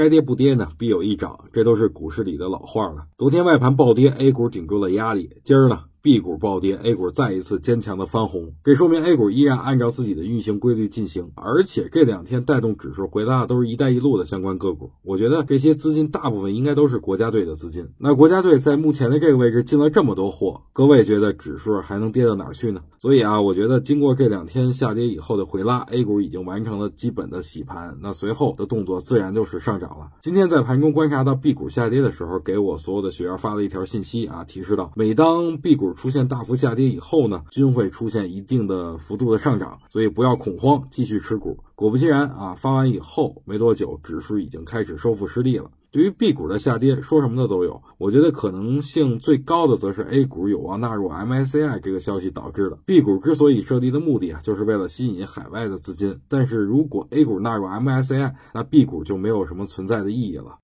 该跌不跌呢，必有一涨，这都是股市里的老话了。昨天外盘暴跌，A 股顶住了压力，今儿呢？B 股暴跌，A 股再一次坚强的翻红，这说明 A 股依然按照自己的运行规律进行，而且这两天带动指数回拉的都是一带一路的相关个股。我觉得这些资金大部分应该都是国家队的资金。那国家队在目前的这个位置进了这么多货，各位觉得指数还能跌到哪儿去呢？所以啊，我觉得经过这两天下跌以后的回拉，A 股已经完成了基本的洗盘，那随后的动作自然就是上涨了。今天在盘中观察到 B 股下跌的时候，给我所有的学员发了一条信息啊，提示到每当 B 股出现大幅下跌以后呢，均会出现一定的幅度的上涨，所以不要恐慌，继续持股。果不其然啊，发完以后没多久，指数已经开始收复失地了。对于 B 股的下跌，说什么的都有。我觉得可能性最高的，则是 A 股有望纳入 MSCI 这个消息导致的。B 股之所以设立的目的啊，就是为了吸引海外的资金。但是如果 A 股纳入 MSCI，那 B 股就没有什么存在的意义了。